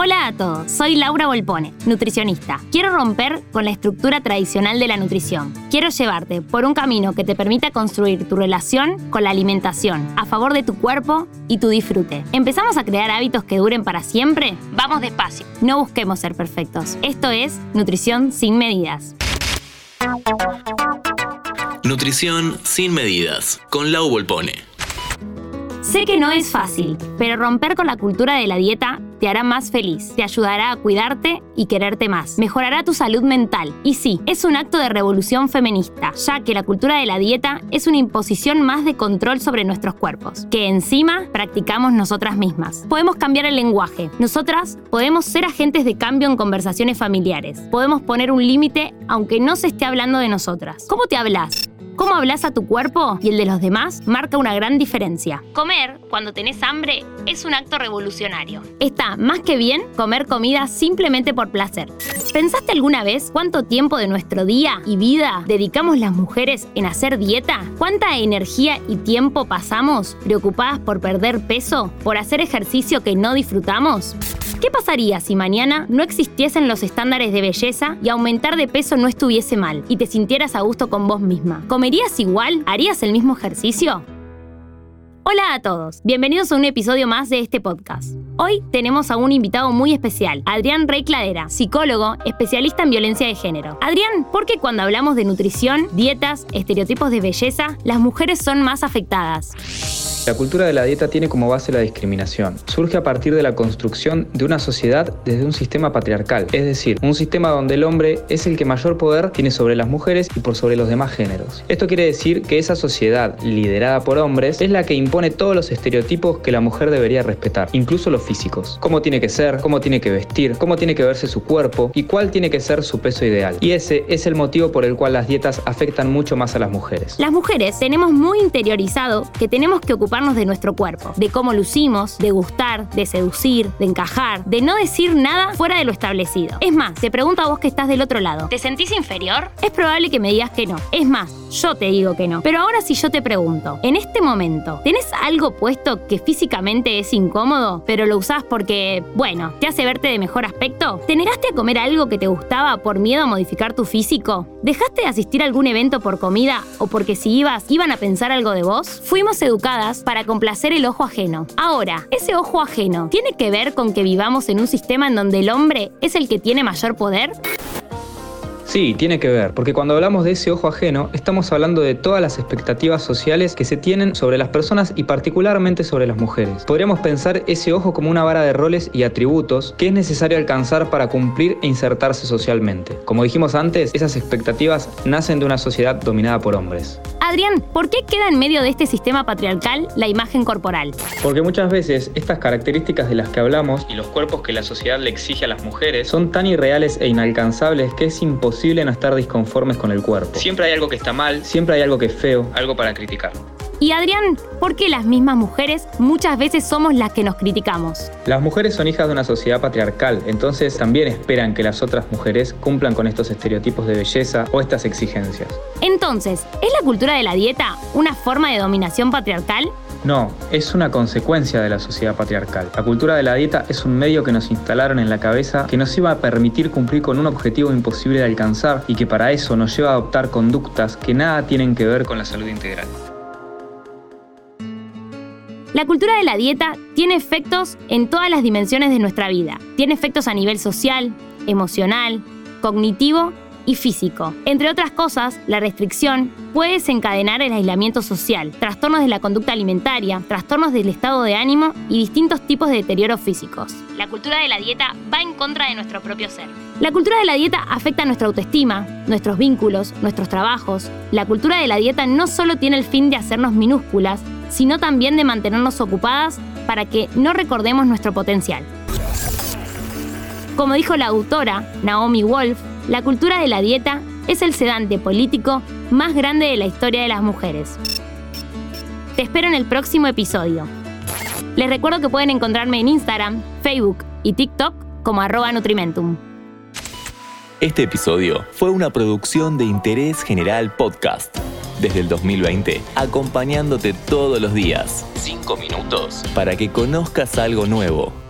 Hola a todos, soy Laura Volpone, nutricionista. Quiero romper con la estructura tradicional de la nutrición. Quiero llevarte por un camino que te permita construir tu relación con la alimentación, a favor de tu cuerpo y tu disfrute. ¿Empezamos a crear hábitos que duren para siempre? Vamos despacio, no busquemos ser perfectos. Esto es Nutrición sin medidas. Nutrición sin medidas, con Lau Volpone. Sé que no es fácil, pero romper con la cultura de la dieta te hará más feliz, te ayudará a cuidarte y quererte más, mejorará tu salud mental. Y sí, es un acto de revolución feminista, ya que la cultura de la dieta es una imposición más de control sobre nuestros cuerpos, que encima practicamos nosotras mismas. Podemos cambiar el lenguaje. Nosotras podemos ser agentes de cambio en conversaciones familiares. Podemos poner un límite aunque no se esté hablando de nosotras. ¿Cómo te hablas? Cómo hablas a tu cuerpo y el de los demás marca una gran diferencia. Comer cuando tenés hambre es un acto revolucionario. Está más que bien comer comida simplemente por placer. ¿Pensaste alguna vez cuánto tiempo de nuestro día y vida dedicamos las mujeres en hacer dieta? ¿Cuánta energía y tiempo pasamos preocupadas por perder peso? ¿Por hacer ejercicio que no disfrutamos? ¿Qué pasaría si mañana no existiesen los estándares de belleza y aumentar de peso no estuviese mal y te sintieras a gusto con vos misma? ¿Comerías igual? ¿Harías el mismo ejercicio? Hola a todos, bienvenidos a un episodio más de este podcast. Hoy tenemos a un invitado muy especial, Adrián Rey Cladera, psicólogo, especialista en violencia de género. Adrián, ¿por qué cuando hablamos de nutrición, dietas, estereotipos de belleza, las mujeres son más afectadas? La cultura de la dieta tiene como base la discriminación. Surge a partir de la construcción de una sociedad desde un sistema patriarcal, es decir, un sistema donde el hombre es el que mayor poder tiene sobre las mujeres y por sobre los demás géneros. Esto quiere decir que esa sociedad liderada por hombres es la que impone todos los estereotipos que la mujer debería respetar, incluso los físicos. Cómo tiene que ser, cómo tiene que vestir, cómo tiene que verse su cuerpo y cuál tiene que ser su peso ideal. Y ese es el motivo por el cual las dietas afectan mucho más a las mujeres. Las mujeres tenemos muy interiorizado que tenemos que ocupar de nuestro cuerpo, de cómo lucimos, de gustar, de seducir, de encajar, de no decir nada fuera de lo establecido. Es más, te pregunto a vos que estás del otro lado, ¿te sentís inferior? Es probable que me digas que no. Es más, yo te digo que no. Pero ahora si yo te pregunto, en este momento, ¿tenés algo puesto que físicamente es incómodo, pero lo usás porque, bueno, te hace verte de mejor aspecto? ¿Te negaste a comer algo que te gustaba por miedo a modificar tu físico? ¿Dejaste de asistir a algún evento por comida o porque si ibas iban a pensar algo de vos? Fuimos educadas para complacer el ojo ajeno. Ahora, ese ojo ajeno tiene que ver con que vivamos en un sistema en donde el hombre es el que tiene mayor poder? Sí, tiene que ver, porque cuando hablamos de ese ojo ajeno, estamos hablando de todas las expectativas sociales que se tienen sobre las personas y particularmente sobre las mujeres. Podríamos pensar ese ojo como una vara de roles y atributos que es necesario alcanzar para cumplir e insertarse socialmente. Como dijimos antes, esas expectativas nacen de una sociedad dominada por hombres. Adrián, ¿por qué queda en medio de este sistema patriarcal la imagen corporal? Porque muchas veces estas características de las que hablamos y los cuerpos que la sociedad le exige a las mujeres son tan irreales e inalcanzables que es imposible no estar disconformes con el cuerpo. Siempre hay algo que está mal, siempre hay algo que es feo, algo para criticar. Y Adrián, ¿por qué las mismas mujeres muchas veces somos las que nos criticamos? Las mujeres son hijas de una sociedad patriarcal, entonces también esperan que las otras mujeres cumplan con estos estereotipos de belleza o estas exigencias. Entonces, ¿es la cultura de la dieta una forma de dominación patriarcal? No, es una consecuencia de la sociedad patriarcal. La cultura de la dieta es un medio que nos instalaron en la cabeza que nos iba a permitir cumplir con un objetivo imposible de alcanzar y que para eso nos lleva a adoptar conductas que nada tienen que ver con la salud integral. La cultura de la dieta tiene efectos en todas las dimensiones de nuestra vida. Tiene efectos a nivel social, emocional, cognitivo y físico. Entre otras cosas, la restricción puede desencadenar el aislamiento social, trastornos de la conducta alimentaria, trastornos del estado de ánimo y distintos tipos de deterioros físicos. La cultura de la dieta va en contra de nuestro propio ser. La cultura de la dieta afecta nuestra autoestima, nuestros vínculos, nuestros trabajos. La cultura de la dieta no solo tiene el fin de hacernos minúsculas, sino también de mantenernos ocupadas para que no recordemos nuestro potencial. Como dijo la autora Naomi Wolf, la cultura de la dieta es el sedante político más grande de la historia de las mujeres. Te espero en el próximo episodio. Les recuerdo que pueden encontrarme en Instagram, Facebook y TikTok como arroba Nutrimentum. Este episodio fue una producción de Interés General Podcast desde el 2020, acompañándote todos los días. Cinco minutos para que conozcas algo nuevo.